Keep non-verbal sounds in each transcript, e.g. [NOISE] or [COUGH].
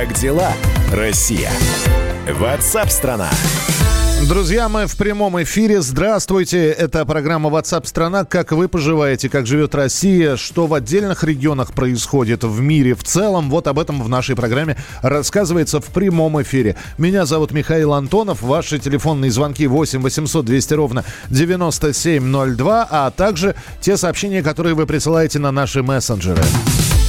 Как дела, Россия? Ватсап-страна! Друзья, мы в прямом эфире. Здравствуйте. Это программа WhatsApp страна. Как вы поживаете? Как живет Россия? Что в отдельных регионах происходит в мире в целом? Вот об этом в нашей программе рассказывается в прямом эфире. Меня зовут Михаил Антонов. Ваши телефонные звонки 8 800 200 ровно 9702, а также те сообщения, которые вы присылаете на наши мессенджеры.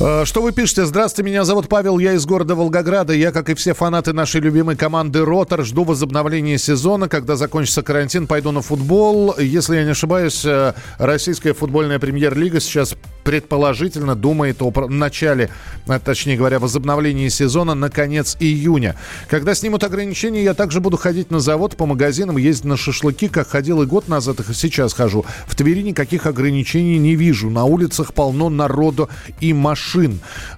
Э, что вы пишете? Здравствуйте, меня зовут Павел, я из города Волгограда. Я, как и все фанаты нашей любимой команды «Ротор», жду возобновления сезона. Когда закончится карантин, пойду на футбол. Если я не ошибаюсь, э, российская футбольная премьер-лига сейчас предположительно думает о начале, э, точнее говоря, возобновлении сезона на конец июня. Когда снимут ограничения, я также буду ходить на завод, по магазинам, ездить на шашлыки, как ходил и год назад, и сейчас хожу. В Твери никаких ограничений не вижу. На улицах полно народу и машин.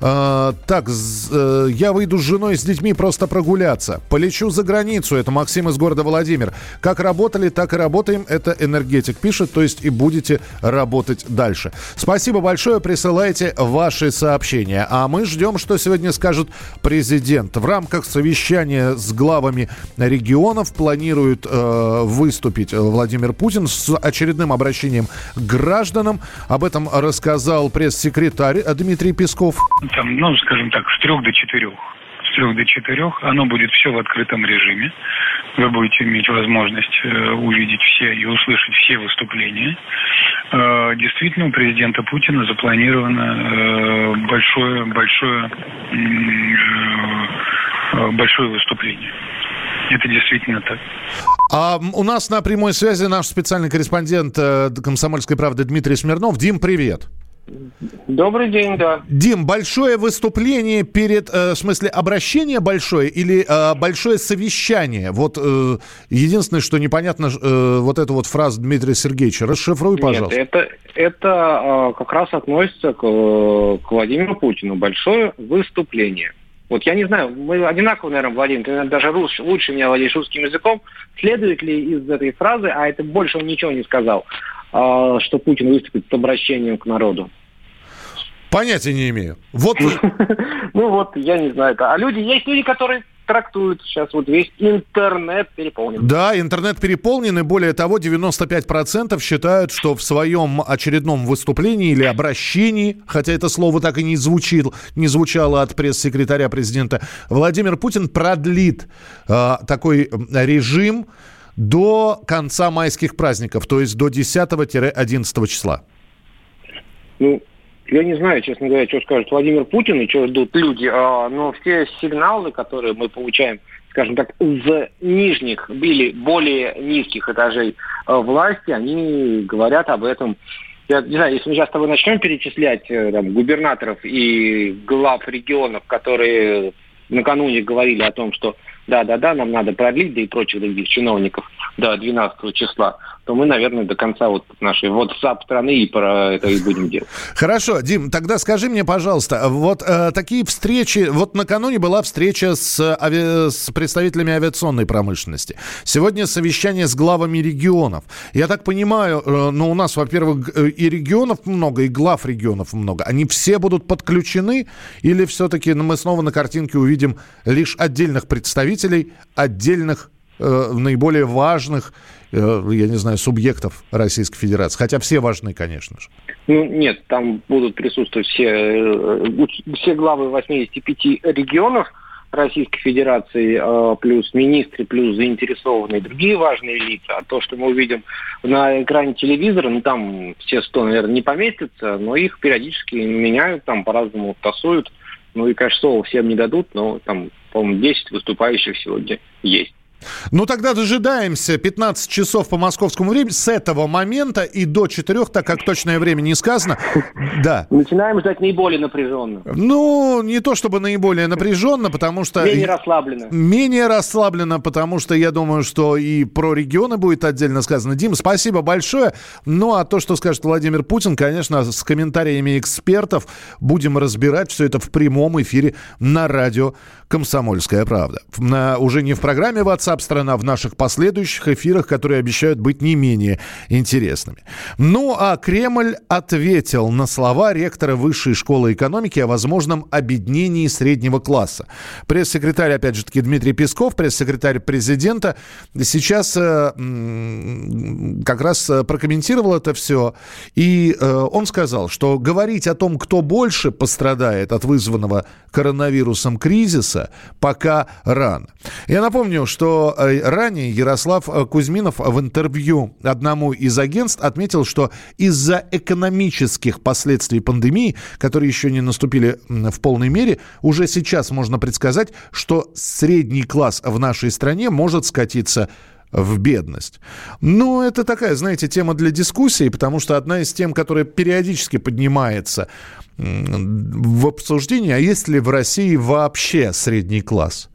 Э, так, э, я выйду с женой, с детьми просто прогуляться. Полечу за границу. Это Максим из города Владимир. Как работали, так и работаем. Это энергетик пишет, то есть и будете работать дальше. Спасибо большое. Присылайте ваши сообщения. А мы ждем, что сегодня скажет президент. В рамках совещания с главами регионов планирует э, выступить Владимир Путин с очередным обращением к гражданам. Об этом рассказал пресс-секретарь Дмитрий Песков. Там, ну, скажем так, с трех до четырех с трех до четырех. Оно будет все в открытом режиме. Вы будете иметь возможность э, увидеть все и услышать все выступления. Э, действительно, у президента Путина запланировано э, большое, большое, большое выступление. Это действительно так. А у нас на прямой связи наш специальный корреспондент «Комсомольской правды» Дмитрий Смирнов. Дим, привет. Добрый день, да. Дим, большое выступление перед, э, в смысле, обращение большое или э, большое совещание? Вот э, единственное, что непонятно, э, вот эту вот фразу Дмитрия Сергеевича. Расшифруй, пожалуйста. Нет, это, это э, как раз относится к, к Владимиру Путину. Большое выступление. Вот я не знаю, мы одинаково, наверное, владеем, ты наверное, даже рус, лучше меня владеешь русским языком. Следует ли из этой фразы, а это больше он ничего не сказал, что Путин выступит с обращением к народу? Понятия не имею. Вот. [LAUGHS] Ну вот, я не знаю. А люди, есть люди, которые трактуют сейчас вот весь интернет переполнен. Да, интернет переполнен, и более того, 95% считают, что в своем очередном выступлении или обращении, хотя это слово так и не, звучит, не звучало от пресс-секретаря президента, Владимир Путин продлит э, такой режим до конца майских праздников, то есть до 10-11 числа? Ну, я не знаю, честно говоря, что скажет Владимир Путин и что ждут люди, а, но все сигналы, которые мы получаем, скажем так, из нижних или более низких этажей а, власти, они говорят об этом. Я не знаю, если мы сейчас с тобой начнем перечислять э, там, губернаторов и глав регионов, которые накануне говорили о том, что да-да-да, нам надо продлить, да и прочих других чиновников до 12 числа, то мы, наверное, до конца вот нашей WhatsApp страны и про это и будем делать. Хорошо, Дим, тогда скажи мне, пожалуйста, вот э, такие встречи, вот накануне была встреча с, ави... с представителями авиационной промышленности. Сегодня совещание с главами регионов. Я так понимаю, э, ну, у нас, во-первых, э, и регионов много, и глав регионов много. Они все будут подключены или все-таки мы снова на картинке увидим лишь отдельных представителей отдельных э, наиболее важных, я не знаю, субъектов Российской Федерации. Хотя все важны, конечно же. Ну, нет, там будут присутствовать все, э, все главы 85 регионов Российской Федерации, э, плюс министры, плюс заинтересованные другие важные лица. А то, что мы увидим на экране телевизора, ну, там все 100, наверное, не поместятся, но их периодически меняют, там по-разному тасуют. Ну и, конечно, слова всем не дадут, но там, по-моему, 10 выступающих сегодня есть. Ну, тогда дожидаемся 15 часов по московскому времени с этого момента и до 4, так как точное время не сказано. Да. Начинаем ждать наиболее напряженно. Ну, не то чтобы наиболее напряженно, потому что... Менее расслабленно. Менее расслабленно, потому что я думаю, что и про регионы будет отдельно сказано. Дим, спасибо большое. Ну, а то, что скажет Владимир Путин, конечно, с комментариями экспертов будем разбирать все это в прямом эфире на радио «Комсомольская правда». На, уже не в программе WhatsApp страна, в наших последующих эфирах, которые обещают быть не менее интересными. Ну, а Кремль ответил на слова ректора Высшей школы экономики о возможном объединении среднего класса. Пресс-секретарь, опять же таки, Дмитрий Песков, пресс-секретарь президента, сейчас э, как раз э, прокомментировал это все. И э, он сказал, что говорить о том, кто больше пострадает от вызванного коронавирусом кризиса, пока рано. Я напомню, что э, ранее Ярослав э, Кузьминов в интервью одному из агентств отметил, что из-за экономических последствий пандемии, которые еще не наступили в полной мере, уже сейчас можно предсказать, что средний класс в нашей стране может скатиться в бедность. Ну, это такая, знаете, тема для дискуссии, потому что одна из тем, которая периодически поднимается в обсуждении, а есть ли в России вообще средний класс?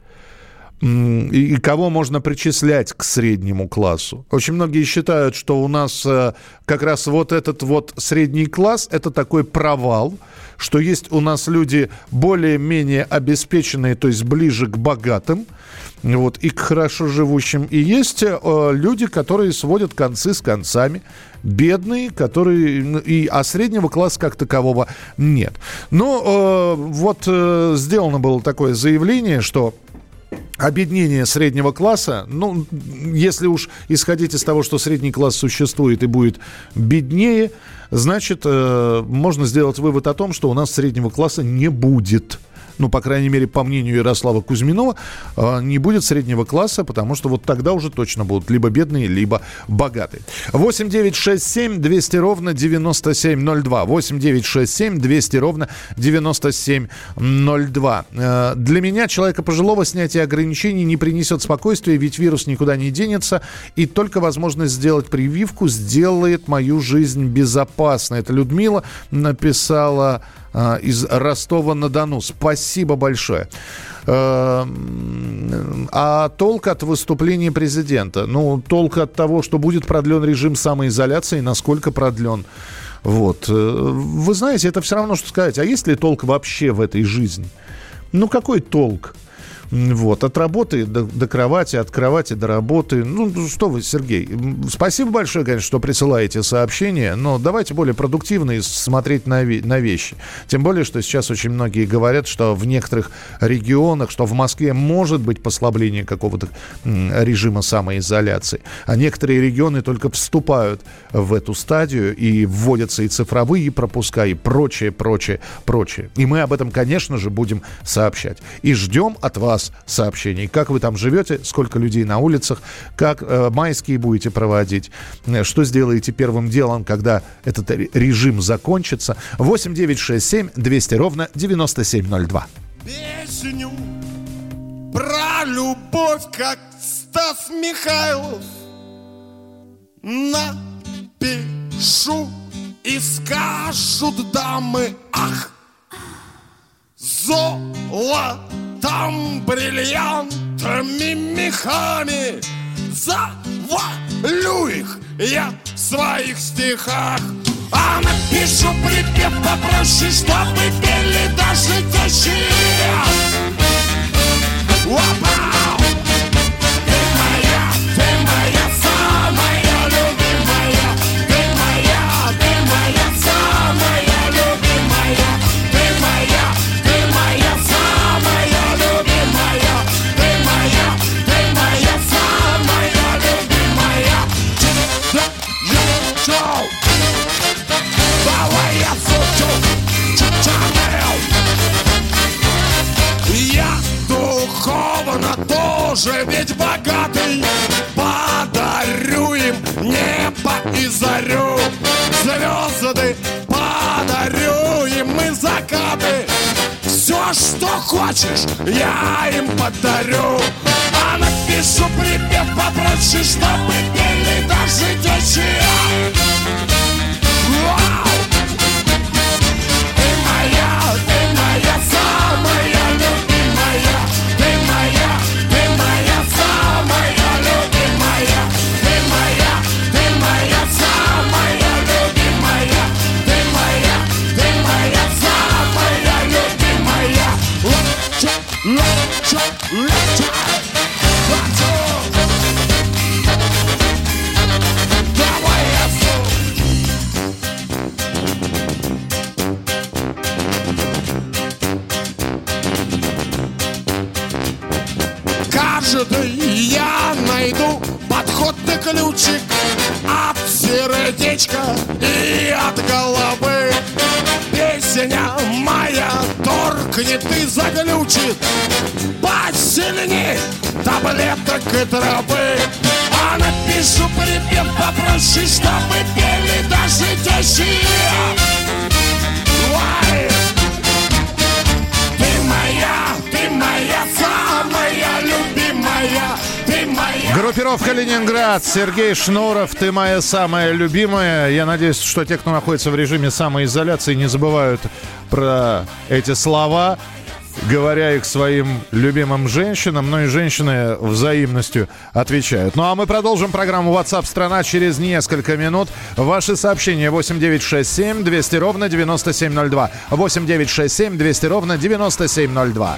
И кого можно причислять к среднему классу. Очень многие считают, что у нас э, как раз вот этот вот средний класс – это такой провал, что есть у нас люди более-менее обеспеченные, то есть ближе к богатым, вот, и к хорошо живущим. И есть э, люди, которые сводят концы с концами, бедные, которые... И, а среднего класса как такового нет. Но э, вот э, сделано было такое заявление, что объединение среднего класса, ну, если уж исходить из того, что средний класс существует и будет беднее, значит, э, можно сделать вывод о том, что у нас среднего класса не будет ну, по крайней мере, по мнению Ярослава Кузьминова, э, не будет среднего класса, потому что вот тогда уже точно будут либо бедные, либо богатые. 8 9 6 7 200 ровно 9702. 8 9 6 7 200 ровно 9702. Э, для меня, человека пожилого, снятие ограничений не принесет спокойствия, ведь вирус никуда не денется, и только возможность сделать прививку сделает мою жизнь безопасной. Это Людмила написала из Ростова-на-Дону. Спасибо большое. Э, а толк от выступления президента? Ну, толк от того, что будет продлен режим самоизоляции, насколько продлен. Вот. Э, вы знаете, это все равно, что сказать, а есть ли толк вообще в этой жизни? Ну, какой толк? Вот, от работы до, до кровати, от кровати до работы. Ну, что вы, Сергей, спасибо большое, конечно, что присылаете сообщения, но давайте более продуктивно и смотреть на, на вещи. Тем более, что сейчас очень многие говорят, что в некоторых регионах, что в Москве может быть послабление какого-то режима самоизоляции, а некоторые регионы только вступают в эту стадию и вводятся и цифровые пропуска, и прочее, прочее, прочее. И мы об этом, конечно же, будем сообщать. И ждем от вас вас сообщений. Как вы там живете, сколько людей на улицах, как э, майские будете проводить, э, что сделаете первым делом, когда этот режим закончится. 8 9 6 7 200 ровно 9702. Песню про любовь, как Стас Михайлов напишу и скажут дамы, ах, золото там бриллиантами мехами Завалю их я в своих стихах А напишу припев попроще, чтобы пели даже тещи Опа! Хочешь, я им подарю. А напишу припев попроще, чтобы пели даже дети ключик От сердечка и от головы Песня моя торкнет и заглючит Посильней таблеток и травы А напишу припев попроще, чтобы пели даже Ой! Ты моя, ты моя самая любимая. Группировка «Ленинград», Сергей Шнуров, ты моя самая любимая. Я надеюсь, что те, кто находится в режиме самоизоляции, не забывают про эти слова, говоря их своим любимым женщинам, но и женщины взаимностью отвечают. Ну а мы продолжим программу WhatsApp страна через несколько минут. Ваши сообщения 8967 200 ровно 9702. 8967 200 ровно 9702.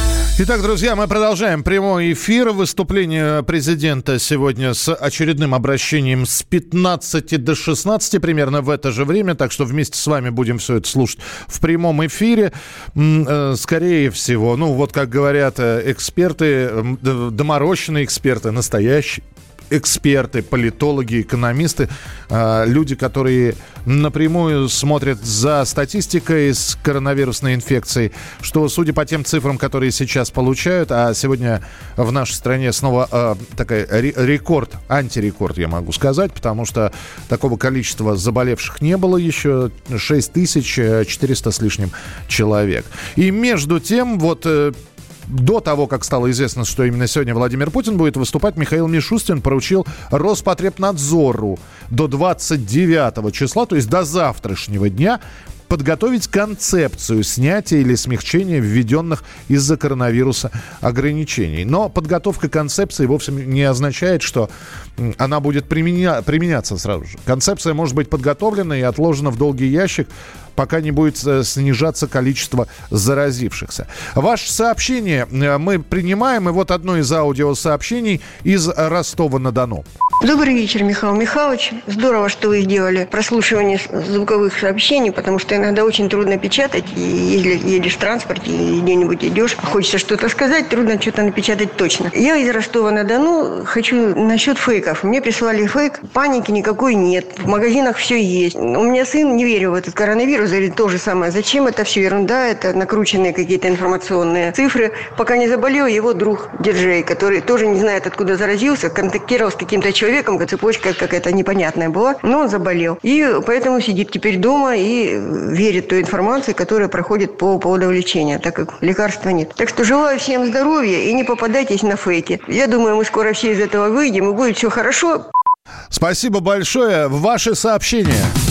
Итак, друзья, мы продолжаем прямой эфир. Выступление президента сегодня с очередным обращением с 15 до 16 примерно в это же время. Так что вместе с вами будем все это слушать в прямом эфире. Э, Скорее всего, ну вот как говорят э, эксперты, доморощенные эксперты, настоящие эксперты, политологи, экономисты, э, люди, которые напрямую смотрят за статистикой с коронавирусной инфекцией, что, судя по тем цифрам, которые сейчас получают, а сегодня в нашей стране снова э, ре- рекорд, антирекорд, я могу сказать, потому что такого количества заболевших не было еще, 6400 с лишним человек. И между тем, вот э, до того, как стало известно, что именно сегодня Владимир Путин будет выступать, Михаил Мишустин поручил Роспотребнадзору до 29 числа, то есть до завтрашнего дня, подготовить концепцию снятия или смягчения введенных из-за коронавируса ограничений. Но подготовка концепции вовсе не означает, что она будет применя- применяться сразу же. Концепция может быть подготовлена и отложена в долгий ящик, пока не будет э, снижаться количество заразившихся. Ваше сообщение э, мы принимаем, и вот одно из аудиосообщений из Ростова-на-Дону. Добрый вечер, Михаил Михайлович. Здорово, что вы сделали прослушивание звуковых сообщений, потому что иногда очень трудно печатать. И если едешь в транспорте и где-нибудь идешь, хочется что-то сказать, трудно что-то напечатать точно. Я из Ростова-на-Дону хочу насчет фейков. Мне прислали фейк, паники никакой нет, в магазинах все есть. У меня сын, не верю в этот коронавирус, говорит то же самое. Зачем это все ерунда, это накрученные какие-то информационные цифры. Пока не заболел его друг диджей, который тоже не знает, откуда заразился, контактировал с каким-то человеком, цепочка какая-то непонятная была, но он заболел. И поэтому сидит теперь дома и верит той информации, которая проходит по поводу лечения, так как лекарства нет. Так что желаю всем здоровья и не попадайтесь на фейки. Я думаю, мы скоро все из этого выйдем и будет все хорошо. Спасибо большое. Ваши сообщения.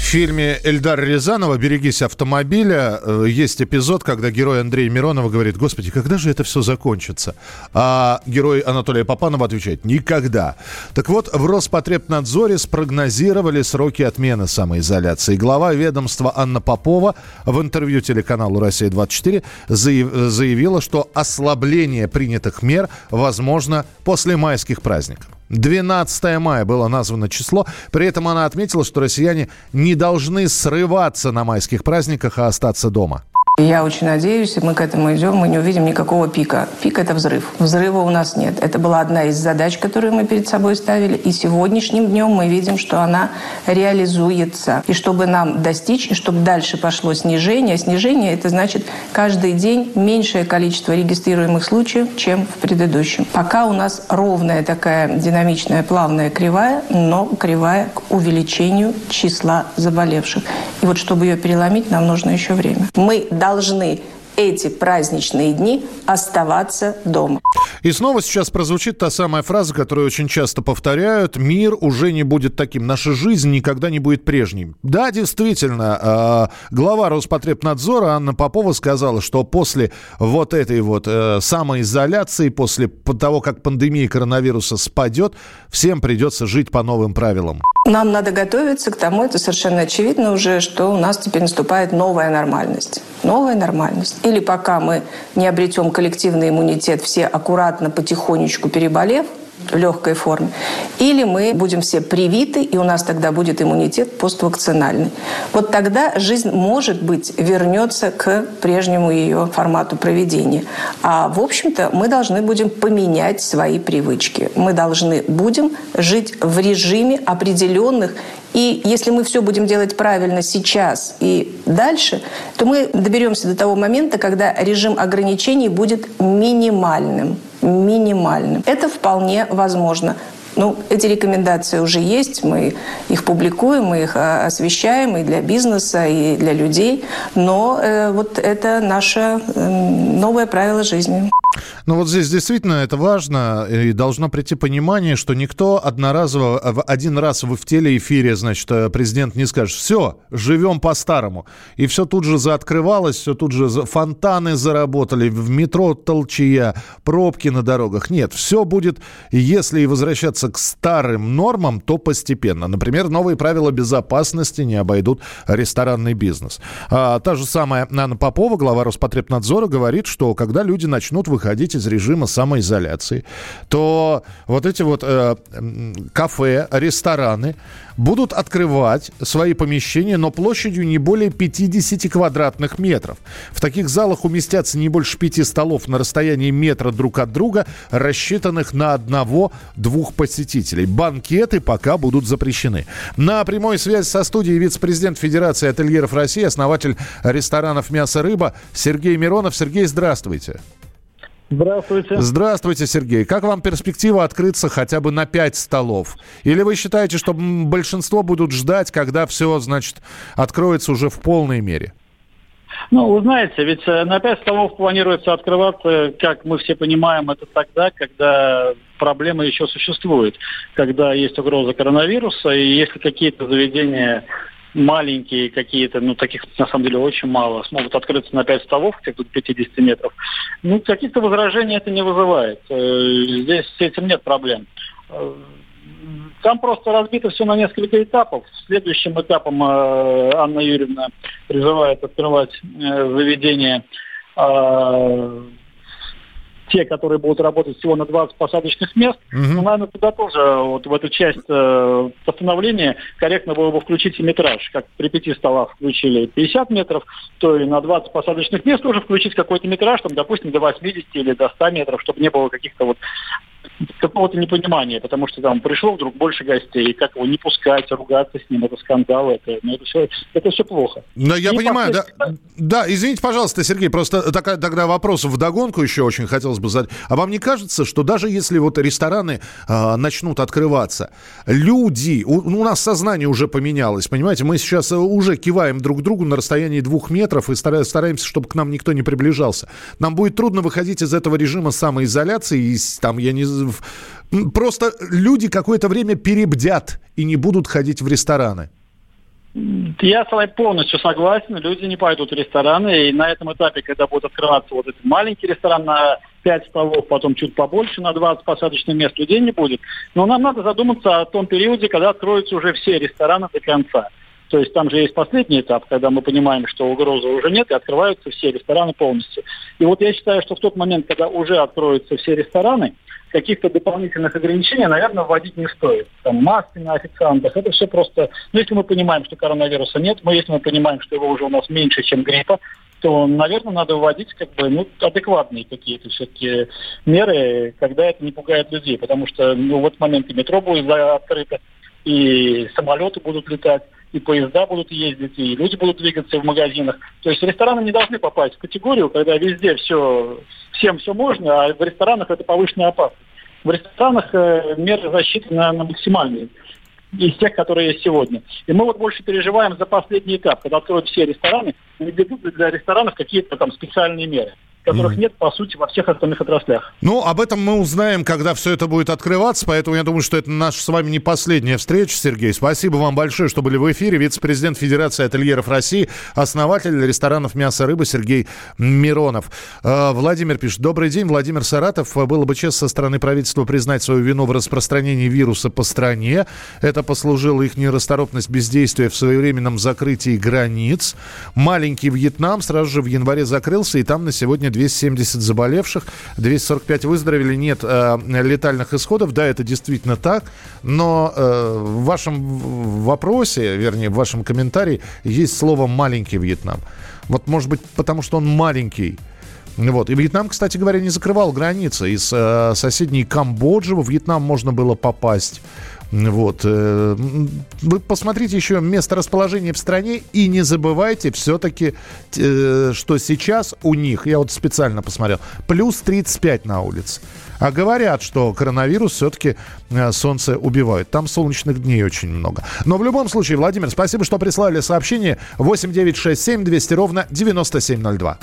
Фильме Эльдар Рязанова «Берегись автомобиля» э, есть эпизод, когда герой Андрей Миронова говорит, господи, когда же это все закончится? А герой Анатолия Попанова отвечает, никогда. Так вот, в Роспотребнадзоре спрогнозировали сроки отмены самоизоляции. Глава ведомства Анна Попова в интервью телеканалу «Россия-24» заявила, что ослабление принятых мер возможно после майских праздников. 12 мая было названо число. При этом она отметила, что россияне не должны срываться на майских праздниках, а остаться дома. Я очень надеюсь, и мы к этому идем, мы не увидим никакого пика. Пик – это взрыв. Взрыва у нас нет. Это была одна из задач, которую мы перед собой ставили. И сегодняшним днем мы видим, что она реализуется. И чтобы нам достичь, и чтобы дальше пошло снижение. Снижение – это значит каждый день меньшее количество регистрируемых случаев, чем в предыдущем. Пока у нас ровная такая динамичная, плавная кривая, но кривая к увеличению числа заболевших. И вот чтобы ее переломить, нам нужно еще время. Мы должны должны эти праздничные дни оставаться дома. И снова сейчас прозвучит та самая фраза, которую очень часто повторяют. Мир уже не будет таким. Наша жизнь никогда не будет прежней. Да, действительно, э, глава Роспотребнадзора Анна Попова сказала, что после вот этой вот э, самоизоляции, после того, как пандемия коронавируса спадет, всем придется жить по новым правилам. Нам надо готовиться к тому, это совершенно очевидно уже, что у нас теперь наступает новая нормальность. Новая нормальность. Или пока мы не обретем коллективный иммунитет, все аккуратно, потихонечку переболев, в легкой форме. Или мы будем все привиты, и у нас тогда будет иммунитет поствакцинальный. Вот тогда жизнь, может быть, вернется к прежнему ее формату проведения. А, в общем-то, мы должны будем поменять свои привычки. Мы должны будем жить в режиме определенных и если мы все будем делать правильно сейчас и дальше, то мы доберемся до того момента, когда режим ограничений будет минимальным минимальным. Это вполне возможно. Ну, эти рекомендации уже есть, мы их публикуем, мы их а, освещаем и для бизнеса, и для людей, но э, вот это наше э, новое правило жизни. Ну вот здесь действительно это важно, и должно прийти понимание, что никто одноразово, в один раз в телеэфире, значит, э, президент не скажет, все, живем по-старому. И все тут же заоткрывалось, все тут же фонтаны заработали, в метро толчья, пробки на дорогах. Нет, все будет, если и возвращаться к старым нормам, то постепенно. Например, новые правила безопасности не обойдут ресторанный бизнес. А, та же самая Анна Попова, глава Роспотребнадзора, говорит, что когда люди начнут выходить из режима самоизоляции, то вот эти вот э, кафе, рестораны будут открывать свои помещения, но площадью не более 50 квадратных метров. В таких залах уместятся не больше пяти столов на расстоянии метра друг от друга, рассчитанных на одного-двух посетителей. Банкеты пока будут запрещены. На прямой связи со студией вице-президент Федерации ательеров России, основатель ресторанов «Мясо-рыба» Сергей Миронов. Сергей, здравствуйте. Здравствуйте. Здравствуйте, Сергей. Как вам перспектива открыться хотя бы на пять столов? Или вы считаете, что большинство будут ждать, когда все, значит, откроется уже в полной мере? Ну, вы знаете, ведь э, на пять столов планируется открываться, как мы все понимаем, это тогда, когда проблема еще существует, когда есть угроза коронавируса, и если какие-то заведения маленькие какие-то, ну, таких на самом деле очень мало, смогут открыться на 5 столов, где-то 50 метров, ну, каких-то возражений это не вызывает. Э, здесь с этим нет проблем. Э, там просто разбито все на несколько этапов. Следующим этапом э, Анна Юрьевна призывает открывать заведение те, которые будут работать всего на 20 посадочных мест, угу. ну, наверное, туда тоже вот в эту часть э, постановления корректно было бы включить и метраж. Как при пяти столах включили 50 метров, то и на 20 посадочных мест тоже включить какой-то метраж, там, допустим, до 80 или до 100 метров, чтобы не было каких-то вот какого-то непонимания, потому что там пришло вдруг больше гостей, как его не пускать, ругаться с ним, это скандал, это, ну, это, все, это все плохо. Но я и понимаю, да, да, извините, пожалуйста, Сергей, просто такая, тогда вопрос в догонку еще очень хотелось бы задать. А вам не кажется, что даже если вот рестораны э, начнут открываться, люди, у, у нас сознание уже поменялось, понимаете, мы сейчас уже киваем друг другу на расстоянии двух метров и стараемся, чтобы к нам никто не приближался. Нам будет трудно выходить из этого режима самоизоляции, и там, я не Просто люди какое-то время перебдят и не будут ходить в рестораны. Я с вами полностью согласен. Люди не пойдут в рестораны. И на этом этапе, когда будет открываться вот этот маленький ресторан на 5 столов, потом чуть побольше, на 20 посадочных мест людей не будет. Но нам надо задуматься о том периоде, когда откроются уже все рестораны до конца. То есть там же есть последний этап, когда мы понимаем, что угрозы уже нет, и открываются все рестораны полностью. И вот я считаю, что в тот момент, когда уже откроются все рестораны, каких-то дополнительных ограничений, наверное, вводить не стоит. Там маски на официантах, это все просто... Ну, если мы понимаем, что коронавируса нет, мы, если мы понимаем, что его уже у нас меньше, чем гриппа, то, наверное, надо вводить как бы, ну, адекватные какие-то все-таки меры, когда это не пугает людей. Потому что ну, в этот момент и метро будет открыто, и самолеты будут летать и поезда будут ездить, и люди будут двигаться в магазинах. То есть рестораны не должны попасть в категорию, когда везде все, всем все можно, а в ресторанах это повышенная опасность. В ресторанах э, меры защиты, наверное, максимальные из тех, которые есть сегодня. И мы вот больше переживаем за последний этап, когда откроют все рестораны, и ведут для ресторанов какие-то там специальные меры которых нет, по сути, во всех остальных отраслях. Ну, об этом мы узнаем, когда все это будет открываться, поэтому я думаю, что это наша с вами не последняя встреча, Сергей. Спасибо вам большое, что были в эфире. Вице-президент Федерации ательеров России, основатель ресторанов «Мясо, рыба» Сергей Миронов. Э, Владимир пишет. Добрый день, Владимир Саратов. Было бы честно со стороны правительства признать свою вину в распространении вируса по стране. Это послужило их нерасторопность бездействия в своевременном закрытии границ. Маленький Вьетнам сразу же в январе закрылся, и там на сегодня 270 заболевших, 245 выздоровели, нет э, летальных исходов. Да, это действительно так, но э, в вашем вопросе, вернее, в вашем комментарии есть слово «маленький Вьетнам». Вот, может быть, потому что он маленький, вот. И Вьетнам, кстати говоря, не закрывал границы. Из э, соседней Камбоджи во Вьетнам можно было попасть. Вот. Э, вы посмотрите еще место расположения в стране и не забывайте все-таки, э, что сейчас у них, я вот специально посмотрел, плюс 35 на улице. А говорят, что коронавирус все-таки э, солнце убивает. Там солнечных дней очень много. Но в любом случае, Владимир, спасибо, что прислали сообщение 8967 200 ровно 9702.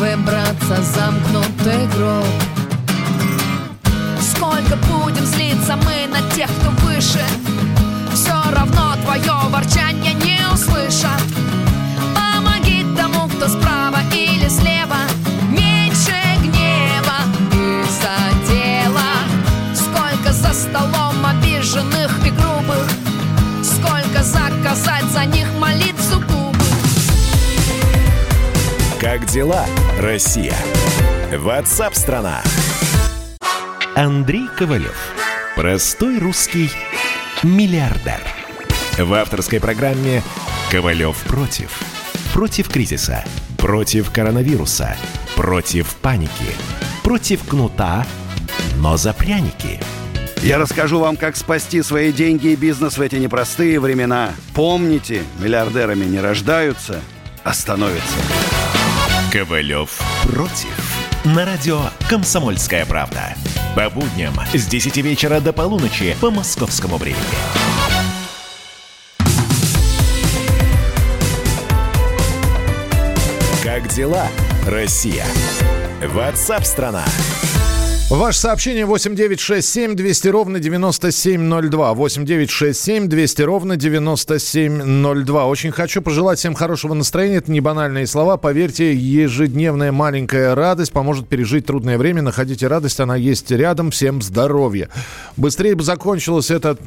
Выбраться замкнутый гроб? Сколько будем злиться мы на тех, кто выше? Все равно твое ворчание Как дела, Россия? Ватсап-страна! Андрей Ковалев. Простой русский миллиардер. В авторской программе «Ковалев против». Против кризиса, против коронавируса, против паники, против кнута, но за пряники. Я расскажу вам, как спасти свои деньги и бизнес в эти непростые времена. Помните, миллиардерами не рождаются, а становятся. Ковалев против. На радио «Комсомольская правда». По будням с 10 вечера до полуночи по московскому времени. Как дела, Россия? Ватсап-страна! Ваше сообщение 8967 200 ровно 9702. 8967 200 ровно 9702. Очень хочу пожелать всем хорошего настроения. Это не банальные слова. Поверьте, ежедневная маленькая радость поможет пережить трудное время. Находите радость, она есть рядом. Всем здоровья. Быстрее бы закончилось это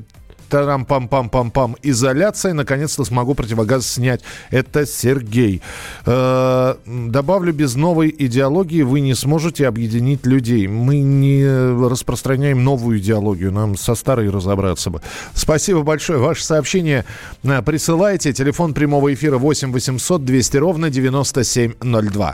тарам-пам-пам-пам-пам, изоляция, наконец-то смогу противогаз снять. Это Сергей. Э, добавлю, без новой идеологии вы не сможете объединить людей. Мы не распространяем новую идеологию, нам со старой разобраться бы. Спасибо большое. Ваше сообщение э, присылайте. Телефон прямого эфира 8 800 200 ровно 9702.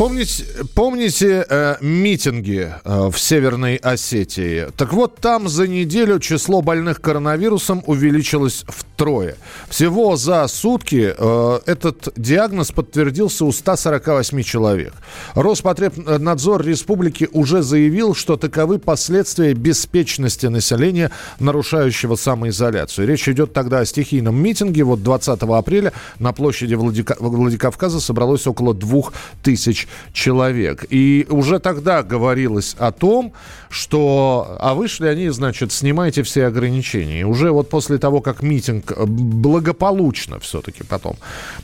Помните, помните э, митинги э, в Северной Осетии? Так вот, там за неделю число больных коронавирусом увеличилось втрое. Всего за сутки э, этот диагноз подтвердился у 148 человек. Роспотребнадзор республики уже заявил, что таковы последствия беспечности населения, нарушающего самоизоляцию. Речь идет тогда о стихийном митинге. Вот 20 апреля на площади Владика... Владикавказа собралось около двух тысяч человек. И уже тогда говорилось о том, что... А вышли они, значит, снимайте все ограничения. И уже вот после того, как митинг благополучно все-таки потом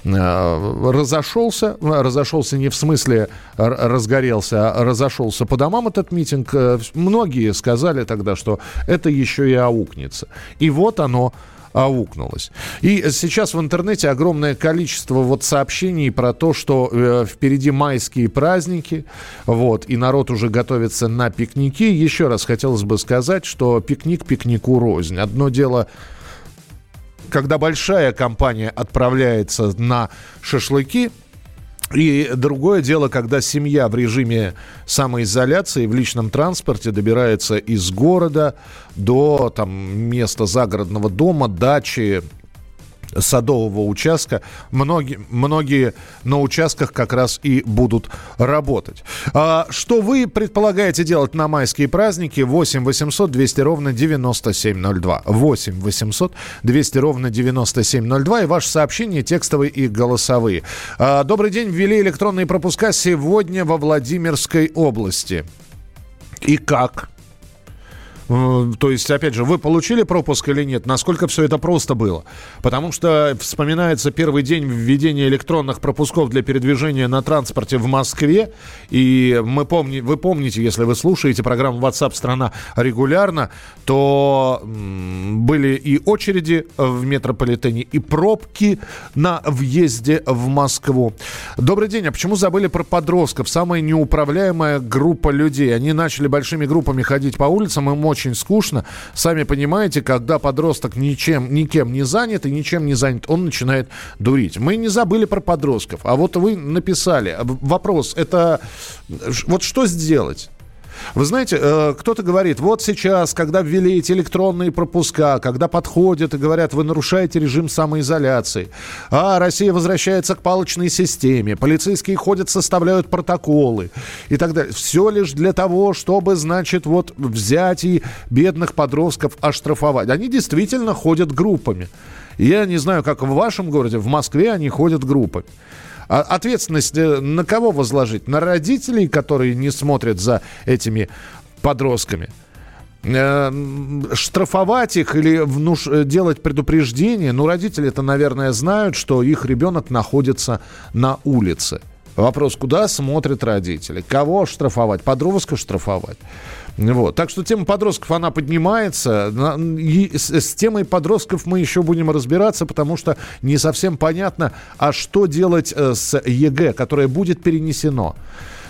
э, разошелся, разошелся не в смысле разгорелся, а разошелся по домам этот митинг, э, многие сказали тогда, что это еще и аукнется. И вот оно аукнулось. И сейчас в интернете огромное количество вот сообщений про то, что э, впереди майские праздники, вот, и народ уже готовится на пикники. Еще раз хотелось бы сказать, что пикник пикнику рознь. Одно дело когда большая компания отправляется на шашлыки, и другое дело, когда семья в режиме самоизоляции в личном транспорте добирается из города до там, места загородного дома, дачи, садового участка. Многие, многие на участках как раз и будут работать. А, что вы предполагаете делать на майские праздники? 8 800 200 ровно 9702. 8 800 200 ровно 9702. И ваши сообщения текстовые и голосовые. А, добрый день. Ввели электронные пропуска сегодня во Владимирской области. И как? Э, то есть, опять же, вы получили пропуск или нет? Насколько все это просто было? Потому что вспоминается первый день введения электронных пропусков для передвижения на транспорте в Москве. И мы помни, вы помните, если вы слушаете программу WhatsApp страна регулярно, то были и очереди в метрополитене, и пробки на въезде в Москву. Добрый день. А почему забыли про подростков? Самая неуправляемая группа людей. Они начали большими группами ходить по улицам, им очень скучно. Сами понимаете, когда подросток ничем, никем не занят и ничем не занят, он начинает дурить. Мы не забыли про подростков. А вот вы написали. Вопрос, это вот что сделать? Вы знаете, э, кто-то говорит, вот сейчас, когда ввели эти электронные пропуска, когда подходят и говорят, вы нарушаете режим самоизоляции, а Россия возвращается к палочной системе, полицейские ходят, составляют протоколы и так далее. Все лишь для того, чтобы, значит, вот взять и бедных подростков оштрафовать. Они действительно ходят группами. Я не знаю, как в вашем городе, в Москве они ходят группами. А ответственность э, на кого возложить? На родителей, которые не смотрят за этими подростками? Э, штрафовать их или внуш... Э, делать предупреждение? Ну, родители это, наверное, знают, что их ребенок находится на улице. Вопрос, куда смотрят родители? Кого штрафовать? Подростка штрафовать? Вот. Так что тема подростков, она поднимается. И с, с темой подростков мы еще будем разбираться, потому что не совсем понятно, а что делать э, с ЕГЭ, которое будет перенесено.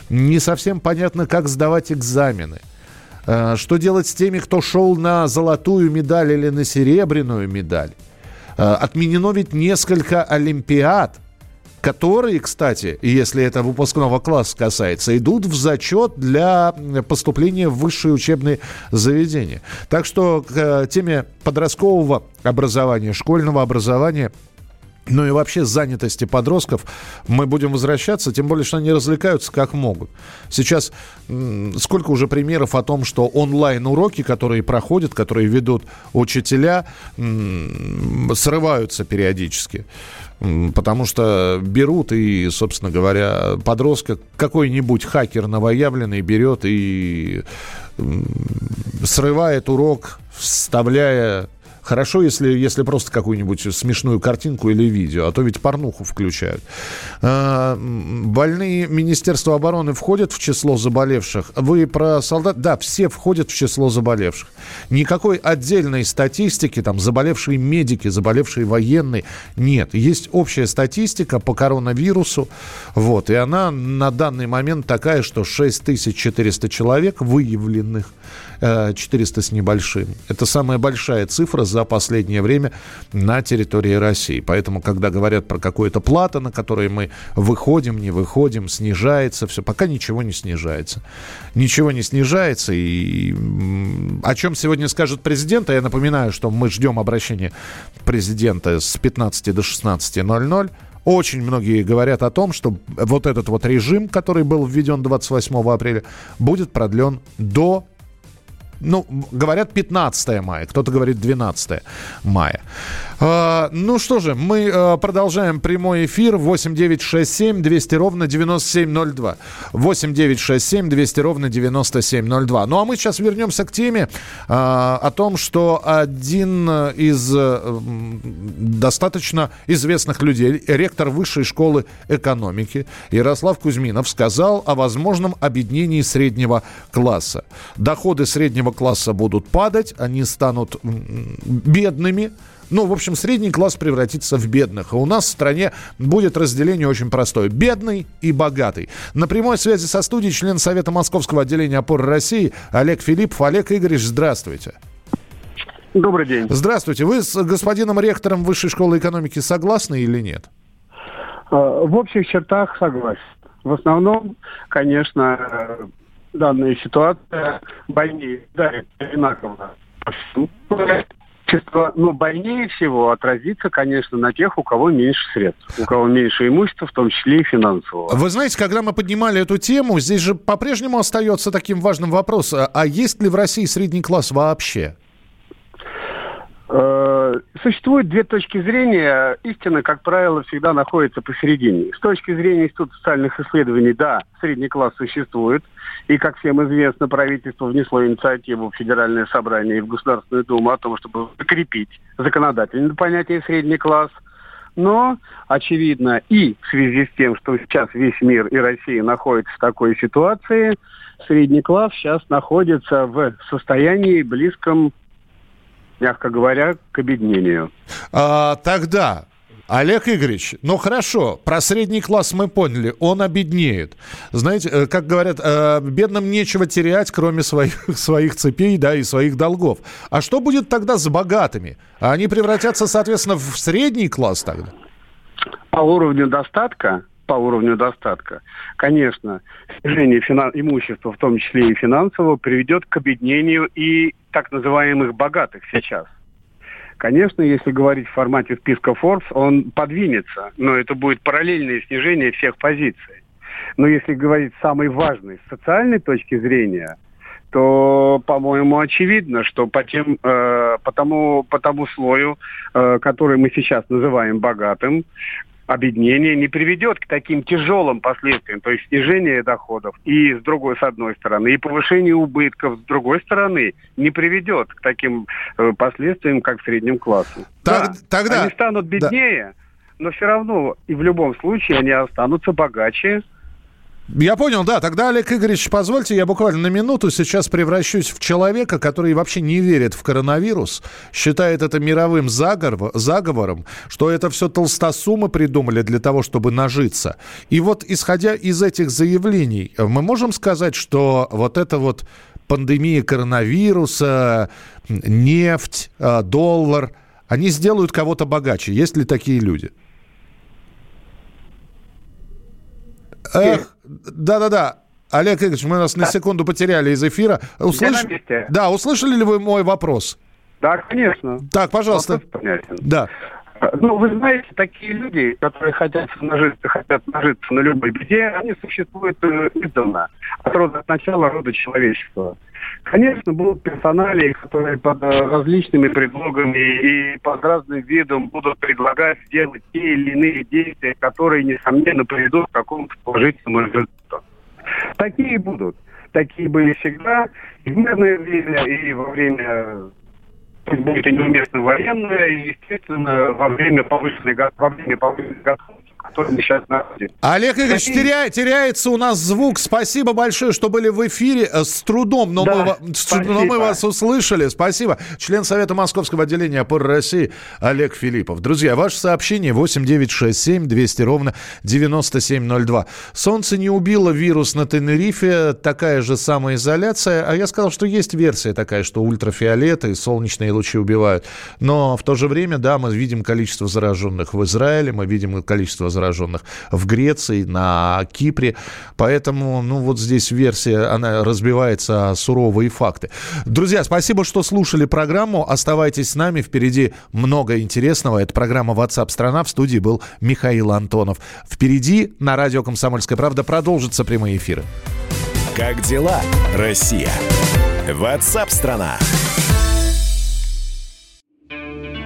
Не совсем понятно, как сдавать экзамены. Э, что делать с теми, кто шел на золотую медаль или на серебряную медаль? Э, отменено ведь несколько олимпиад – которые, кстати, если это выпускного класса касается, идут в зачет для поступления в высшие учебные заведения. Так что к э, теме подросткового образования, школьного образования ну и вообще занятости подростков мы будем возвращаться, тем более, что они развлекаются как могут. Сейчас сколько уже примеров о том, что онлайн-уроки, которые проходят, которые ведут учителя, срываются периодически. Потому что берут и, собственно говоря, подростка, какой-нибудь хакер новоявленный берет и срывает урок, вставляя Хорошо, если, если просто какую-нибудь смешную картинку или видео, а то ведь порнуху включают. А, Больные Министерства обороны входят в число заболевших. Вы про солдат? Да, все входят в число заболевших. Никакой отдельной статистики, там, заболевшие медики, заболевшие военные, нет. Есть общая статистика по коронавирусу, вот, и она на данный момент такая, что 6400 человек выявленных, 400 с небольшим. Это самая большая цифра за последнее время на территории России. Поэтому, когда говорят про какое-то плата, на которой мы выходим, не выходим, снижается, все, пока ничего не снижается. Ничего не снижается. И о чем сегодня скажет президент, а я напоминаю, что мы ждем обращения президента с 15 до 16.00. Очень многие говорят о том, что вот этот вот режим, который был введен 28 апреля, будет продлен до ну, говорят 15 мая, кто-то говорит 12 мая. А, ну что же, мы а, продолжаем прямой эфир 8967 200 ровно 9702. 8967 200 ровно 9702. Ну а мы сейчас вернемся к теме а, о том, что один из э, достаточно известных людей, ректор Высшей школы экономики Ярослав Кузьминов сказал о возможном объединении среднего класса. Доходы среднего класса будут падать, они станут бедными. Ну, в общем, средний класс превратится в бедных. А у нас в стране будет разделение очень простое. Бедный и богатый. На прямой связи со студией член Совета Московского отделения опоры России Олег Филиппов. Олег Игоревич, здравствуйте. Добрый день. Здравствуйте. Вы с господином ректором Высшей школы экономики согласны или нет? Э, В общих чертах согласен. В основном, конечно, э, данная ситуация больнее ударит одинаково обществу, но больнее всего отразится, конечно, на тех, у кого меньше средств, у кого меньше имущества, в том числе и финансового. Вы знаете, когда мы поднимали эту тему, здесь же по-прежнему остается таким важным вопрос, а- а есть ли в России средний класс вообще? Э, Существует две точки зрения. Истина, как правило, всегда находится посередине. С точки зрения Института социальных исследований, да, средний класс существует. И, как всем известно, правительство внесло инициативу в Федеральное собрание и в Государственную Думу о том, чтобы закрепить законодательное понятие «средний класс». Но, очевидно, и в связи с тем, что сейчас весь мир и Россия находится в такой ситуации, средний класс сейчас находится в состоянии близком мягко говоря, к объединению. А, тогда, Олег Игоревич, ну хорошо, про средний класс мы поняли, он обеднеет. Знаете, э, как говорят, э, бедным нечего терять, кроме своих, [LAUGHS] своих цепей, да, и своих долгов. А что будет тогда с богатыми? Они превратятся, соответственно, в средний класс тогда? По уровню достатка, по уровню достатка, конечно, снижение финан- имущества, в том числе и финансового, приведет к объединению и так называемых богатых сейчас. Конечно, если говорить в формате списка Forbes, он подвинется, но это будет параллельное снижение всех позиций. Но если говорить самой важной с социальной точки зрения, то, по-моему, очевидно, что по, тем, э, по, тому, по тому слою, э, который мы сейчас называем богатым, объединение не приведет к таким тяжелым последствиям, то есть снижение доходов и с другой, с одной стороны, и повышение убытков с другой стороны не приведет к таким э, последствиям, как в среднем классе. Так- Да, тогда- они станут да. беднее, но все равно и в любом случае они останутся богаче, Я понял, да. Тогда, Олег Игоревич, позвольте, я буквально на минуту сейчас превращусь в человека, который вообще не верит в коронавирус, считает это мировым заговор- заговором, что это все толстосумы придумали для того, чтобы нажиться. И вот, исходя из этих заявлений, мы можем сказать, что вот это вот пандемия коронавируса, нефть, э, доллар, они сделают кого-то богаче. Есть ли такие люди? Эх, да-да-да. Олег Игоревич, мы нас на секунду потеряли из эфира. Услыш-. Да, услышали ли вы мой вопрос? Да, конечно. Так, пожалуйста. Вопрос понятен. Да. Ну, вы знаете, такие люди, которые хотят нажиться, хотят нажиться на любой беде, они существуют э, издавна, от, рода, от начала рода человечества. Конечно, будут персонали, которые под э, различными предлогами и под разным видом будут предлагать сделать те или иные действия, которые, несомненно, приведут к какому-то положительному результату. Такие будут. Такие были всегда и в мирное время, и во время будет неуместно военное, и, естественно, во время повышенной, во время повышенной готовности, в которой мы сейчас находимся. Олег Игоревич, теряет, теряется у нас звук. Спасибо большое, что были в эфире. Э, С трудом, но, Да, мы, но мы вас услышали. Спасибо. Член Совета Московского отделения опоры России Олег Филиппов. Друзья, ваше сообщение 8967 200 ровно 9702. Солнце не убило вирус на Тенерифе. Такая же самоизоляция. А я сказал, что есть версия такая, что ультрафиолеты и солнечные лучи убивают. Но в то же время, да, мы видим количество зараженных в Израиле, мы видим количество зараженных в Греции, на Кипре. Поэтому, ну, вот здесь версия, она разбивается суровые факты. Друзья, спасибо, что слушали программу. Оставайтесь с нами. Впереди много интересного. Это программа WhatsApp страна. В студии был Михаил Антонов. Впереди на радио Комсомольская правда продолжатся прямые эфиры. Как дела, Россия? Ватсап-страна!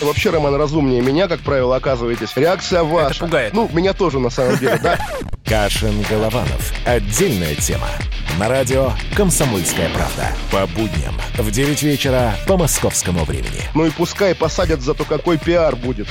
Вообще, Роман, разумнее меня, как правило, оказываетесь. Реакция ваша. пугает. Ну, меня тоже, на самом деле, да? Кашин-Голованов. Отдельная тема. На радио «Комсомольская правда». По будням в 9 вечера по московскому времени. Ну и пускай посадят, зато какой пиар будет.